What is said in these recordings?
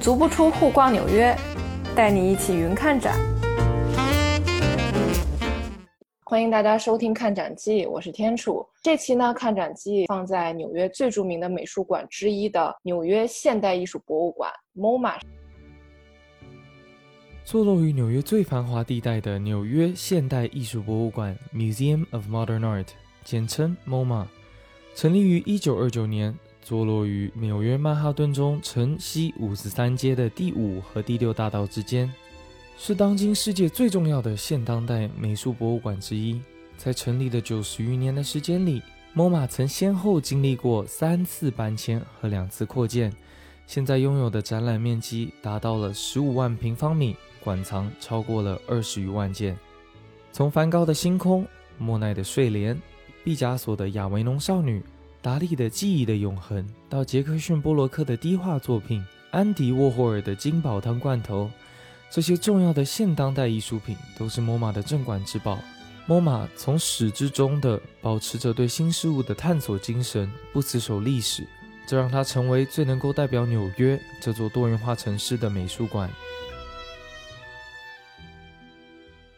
足不出户逛纽约，带你一起云看展。欢迎大家收听《看展记》，我是天楚。这期呢，《看展记》放在纽约最著名的美术馆之一的纽约现代艺术博物馆 （MoMA）。坐落于纽约最繁华地带的纽约现代艺术博物馆 （Museum of Modern Art），简称 MoMA，成立于1929年。坐落于纽约曼哈顿中城西五十三街的第五和第六大道之间，是当今世界最重要的现当代美术博物馆之一。在成立的九十余年的时间里，MoMA 曾先后经历过三次搬迁和两次扩建，现在拥有的展览面积达到了十五万平方米，馆藏超过了二十余万件。从梵高的星空、莫奈的睡莲、毕加索的亚维农少女。达利的记忆的永恒，到杰克逊波洛克的低画作品，安迪沃霍尔的金宝汤罐头，这些重要的现当代艺术品都是 MoMA 的镇馆之宝。MoMA 从始至终的保持着对新事物的探索精神，不死守历史，这让它成为最能够代表纽约这座多元化城市的美术馆。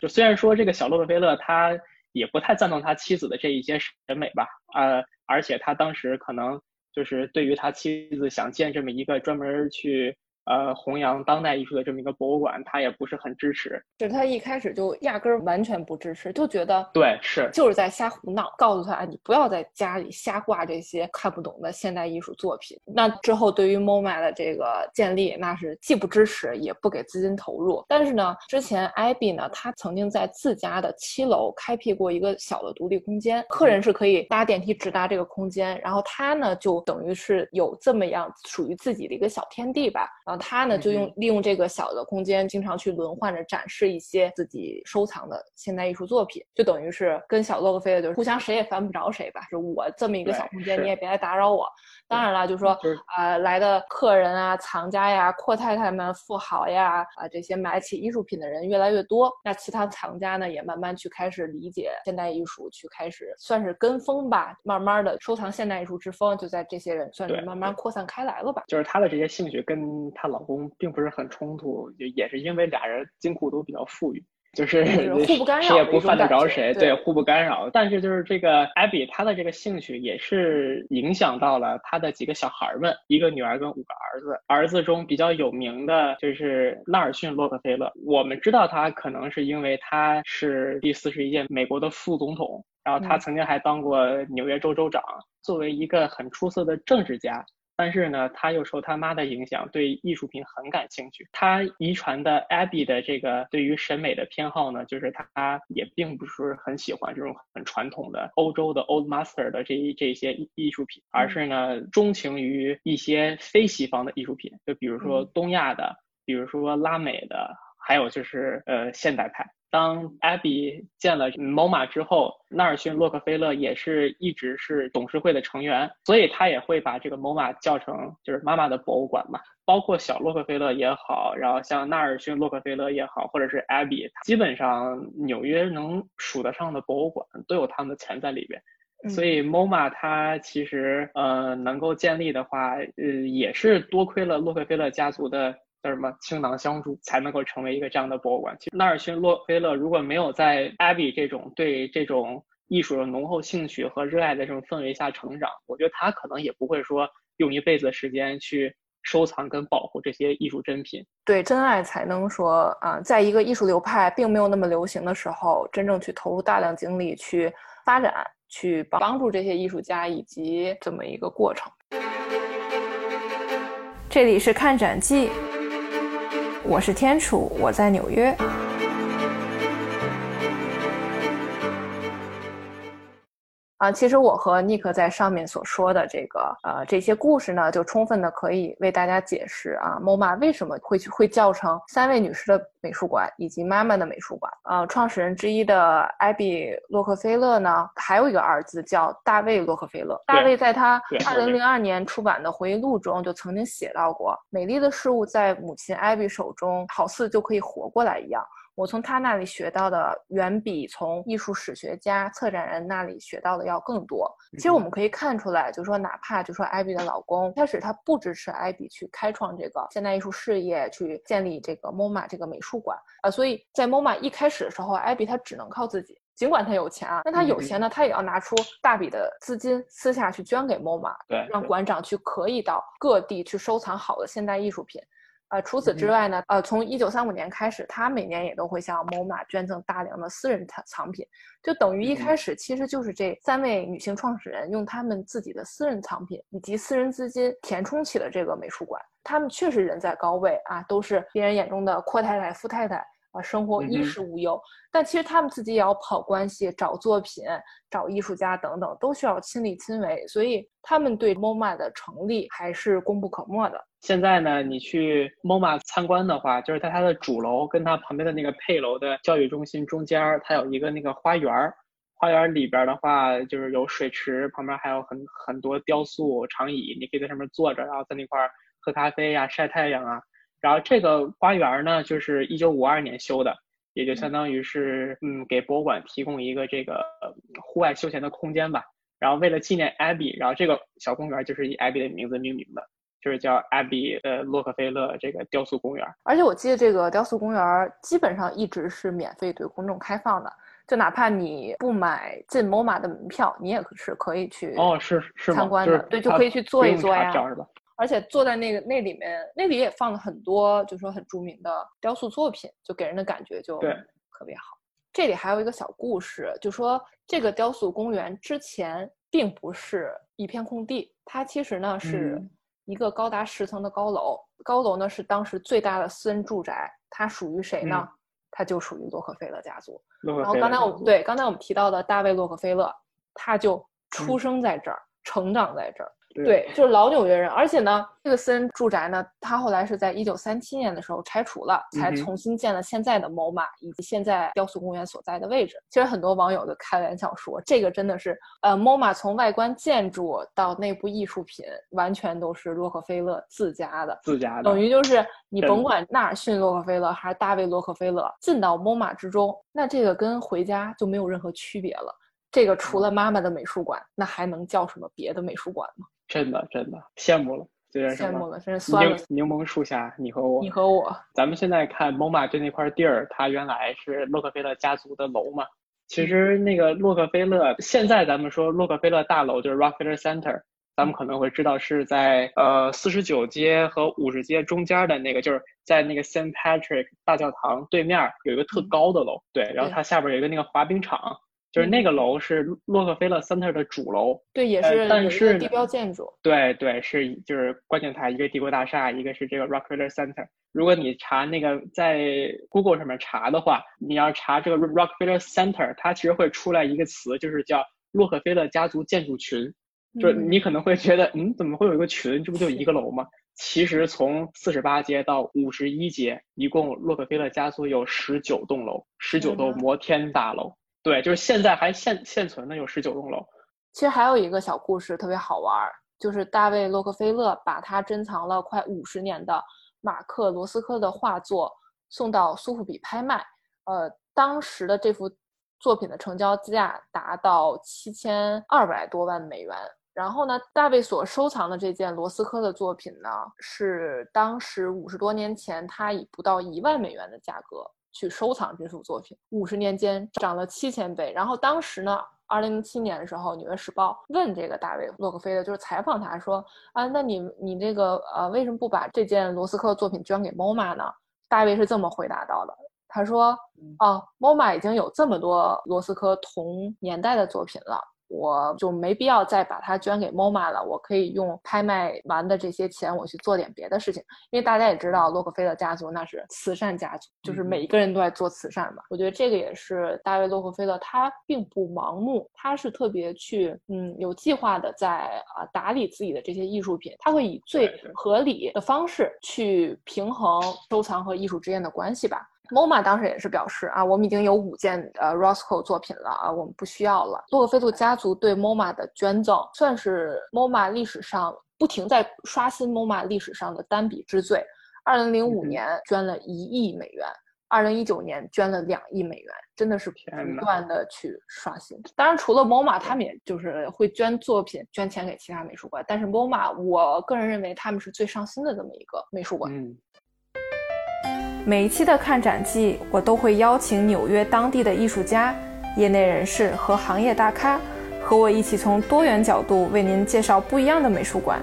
就虽然说这个小洛克菲勒他也不太赞同他妻子的这一些审美吧，呃。而且他当时可能就是对于他妻子想建这么一个专门去。呃，弘扬当代艺术的这么一个博物馆，他也不是很支持。就是他一开始就压根儿完全不支持，就觉得对是就是在瞎胡闹，告诉他你不要在家里瞎挂这些看不懂的现代艺术作品。那之后对于 MoMA 的这个建立，那是既不支持也不给资金投入。但是呢，之前 Abby 呢，他曾经在自家的七楼开辟过一个小的独立空间，客人是可以搭电梯直达这个空间，然后他呢就等于是有这么样属于自己的一个小天地吧。他呢，就用利用这个小的空间，经常去轮换着展示一些自己收藏的现代艺术作品，就等于是跟小洛克菲勒就是互相谁也烦不着谁吧。就我这么一个小空间，你也别来打扰我。当然了，就说啊，来的客人啊、藏家呀、阔太太们、富豪呀啊，这些买起艺术品的人越来越多。那其他藏家呢，也慢慢去开始理解现代艺术，去开始算是跟风吧。慢慢的，收藏现代艺术之风就在这些人算是慢慢扩散开来了吧。就是他的这些兴趣跟他。老公并不是很冲突，也也是因为俩人金库都比较富裕，就 是互不干扰，谁也不犯得着谁，对，互不干扰。但是就是这个艾比，她的这个兴趣也是影响到了她的几个小孩们，一个女儿跟五个儿子。儿子中比较有名的就是纳尔逊·洛克菲勒，我们知道他可能是因为他是第四十一届美国的副总统，然后他曾经还当过纽约州州长。作为一个很出色的政治家。但是呢，他又受他妈的影响，对艺术品很感兴趣。他遗传的 Abby 的这个对于审美的偏好呢，就是他也并不是很喜欢这种很传统的欧洲的 Old Master 的这一这些艺术品，而是呢钟情于一些非西方的艺术品，就比如说东亚的，比如说拉美的，还有就是呃现代派。当 Abby 建了 MoMA 之后，纳尔逊·洛克菲勒也是一直是董事会的成员，所以他也会把这个 MoMA 叫成就是妈妈的博物馆嘛。包括小洛克菲勒也好，然后像纳尔逊·洛克菲勒也好，或者是 Abby，基本上纽约能数得上的博物馆都有他们的钱在里边。所以 MoMA 它其实呃能够建立的话，呃也是多亏了洛克菲勒家族的。叫什么倾囊相助才能够成为一个这样的博物馆？其实纳尔逊·洛菲勒如果没有在 Abby 这种对这种艺术的浓厚兴趣和热爱的这种氛围下成长，我觉得他可能也不会说用一辈子的时间去收藏跟保护这些艺术珍品。对，真爱才能说啊，在一个艺术流派并没有那么流行的时候，真正去投入大量精力去发展，去帮助这些艺术家以及这么一个过程。这里是看展记。我是天楚，我在纽约。啊，其实我和尼克在上面所说的这个，呃，这些故事呢，就充分的可以为大家解释啊，MoMA 为什么会去会叫成三位女士的美术馆以及妈妈的美术馆。呃，创始人之一的艾比·洛克菲勒呢，还有一个儿子叫大卫·洛克菲勒。大卫在他二零零二年出版的回忆录中就曾经写到过：美丽的事物在母亲艾比手中，好似就可以活过来一样。我从他那里学到的远比从艺术史学家、策展人那里学到的要更多。其实我们可以看出来，就说哪怕就说艾比的老公，开始他不支持艾比去开创这个现代艺术事业，去建立这个 MoMA 这个美术馆啊。所以在 MoMA 一开始的时候，艾比他只能靠自己。尽管他有钱啊，那他有钱呢，他也要拿出大笔的资金私下去捐给 MoMA，对，让馆长去可以到各地去收藏好的现代艺术品。呃，除此之外呢，呃，从一九三五年开始，他每年也都会向 MoMA 捐赠大量的私人藏藏品，就等于一开始其实就是这三位女性创始人用他们自己的私人藏品以及私人资金填充起了这个美术馆。他们确实人在高位啊，都是别人眼中的阔太太、富太太。啊，生活衣食无忧，但其实他们自己也要跑关系、找作品、找艺术家等等，都需要亲力亲为，所以他们对 MoMA 的成立还是功不可没的。现在呢，你去 MoMA 参观的话，就是在它的主楼跟它旁边的那个配楼的教育中心中间，它有一个那个花园儿，花园里边的话就是有水池，旁边还有很很多雕塑长椅，你可以在上面坐着，然后在那块儿喝咖啡呀、晒太阳啊。然后这个花园呢，就是一九五二年修的，也就相当于是，嗯，给博物馆提供一个这个户外休闲的空间吧。然后为了纪念 Abby，然后这个小公园就是以 Abby 的名字命名的，就是叫 Abby 呃洛克菲勒这个雕塑公园。而且我记得这个雕塑公园基本上一直是免费对公众开放的，就哪怕你不买进 MoMA 的门票，你也是可以去哦，是是参观的，对，就可以去坐一坐呀。而且坐在那个那里面，那里也放了很多，就是说很著名的雕塑作品，就给人的感觉就特别好。这里还有一个小故事，就说这个雕塑公园之前并不是一片空地，它其实呢是一个高达十层的高楼，高楼呢是当时最大的私人住宅，它属于谁呢？它就属于洛克菲勒家族。然后刚才我们对刚才我们提到的大卫洛克菲勒，他就出生在这儿，成长在这儿。对，就是老纽约人，而且呢，这个私人住宅呢，他后来是在一九三七年的时候拆除了，才重新建了现在的 MoMA 以及现在雕塑公园所在的位置。其实很多网友就开玩笑说，这个真的是，呃，MoMA 从外观建筑到内部艺术品，完全都是洛克菲勒自家的，自家的，等于就是你甭管纳尔逊洛克菲勒还是大卫洛克菲勒进到 MoMA 之中，那这个跟回家就没有任何区别了。这个除了妈妈的美术馆，那还能叫什么别的美术馆吗？真的真的羡慕了，羡慕了，真是酸了。柠檬树下，你和我，你和我。咱们现在看 MoMA 就那块地儿，它原来是洛克菲勒家族的楼嘛。其实那个洛克菲勒，现在咱们说洛克菲勒大楼就是 Rockefeller Center，咱们可能会知道是在呃四十九街和五十街中间的那个，就是在那个 Saint Patrick 大教堂对面有一个特高的楼，对，然后它下边有一个那个滑冰场。就是那个楼是洛克菲勒 Center 的主楼，对，也是，但是地标建筑。对对，是就是观景台，一个帝国大厦，一个是这个 Rockefeller Center。如果你查那个在 Google 上面查的话，你要查这个 Rockefeller Center，它其实会出来一个词，就是叫洛克菲勒家族建筑群。就是你可能会觉得，嗯，怎么会有一个群？这不就一个楼吗？其实从四十八街到五十一街，一共洛克菲勒家族有十九栋楼，十九栋摩天大楼。对，就是现在还现现存的有十九栋楼。其实还有一个小故事特别好玩，就是大卫洛克菲勒把他珍藏了快五十年的马克罗斯科的画作送到苏富比拍卖，呃，当时的这幅作品的成交价达到七千二百多万美元。然后呢，大卫所收藏的这件罗斯科的作品呢，是当时五十多年前他以不到一万美元的价格。去收藏这幅作品，五十年间涨了七千倍。然后当时呢，二零零七年的时候，《纽约时报》问这个大卫洛克菲勒，就是采访他说啊，那你你这个呃，为什么不把这件罗斯科作品捐给 MoMA 呢？大卫是这么回答到的，他说啊，MoMA 已经有这么多罗斯科同年代的作品了。我就没必要再把它捐给 MoMA 了，我可以用拍卖完的这些钱，我去做点别的事情。因为大家也知道，洛克菲勒家族那是慈善家族，就是每一个人都在做慈善嘛。我觉得这个也是大卫洛克菲勒，他并不盲目，他是特别去，嗯，有计划的在啊打理自己的这些艺术品，他会以最合理的方式去平衡收藏和艺术之间的关系吧。MoMA 当时也是表示啊，我们已经有五件呃 Roscoe 作品了啊，我们不需要了。洛克菲勒家族对 MoMA 的捐赠，算是 MoMA 历史上不停在刷新 MoMA 历史上的单笔之最。二零零五年捐了一亿美元，二零一九年捐了两亿美元，真的是不断的去刷新。当然，除了 MoMA，他们也就是会捐作品、捐钱给其他美术馆。但是 MoMA，我个人认为他们是最上心的这么一个美术馆。嗯。每一期的看展季，我都会邀请纽约当地的艺术家、业内人士和行业大咖，和我一起从多元角度为您介绍不一样的美术馆，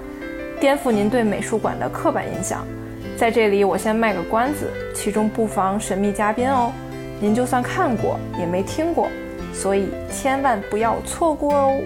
颠覆您对美术馆的刻板印象。在这里，我先卖个关子，其中不妨神秘嘉宾哦。您就算看过，也没听过，所以千万不要错过哦。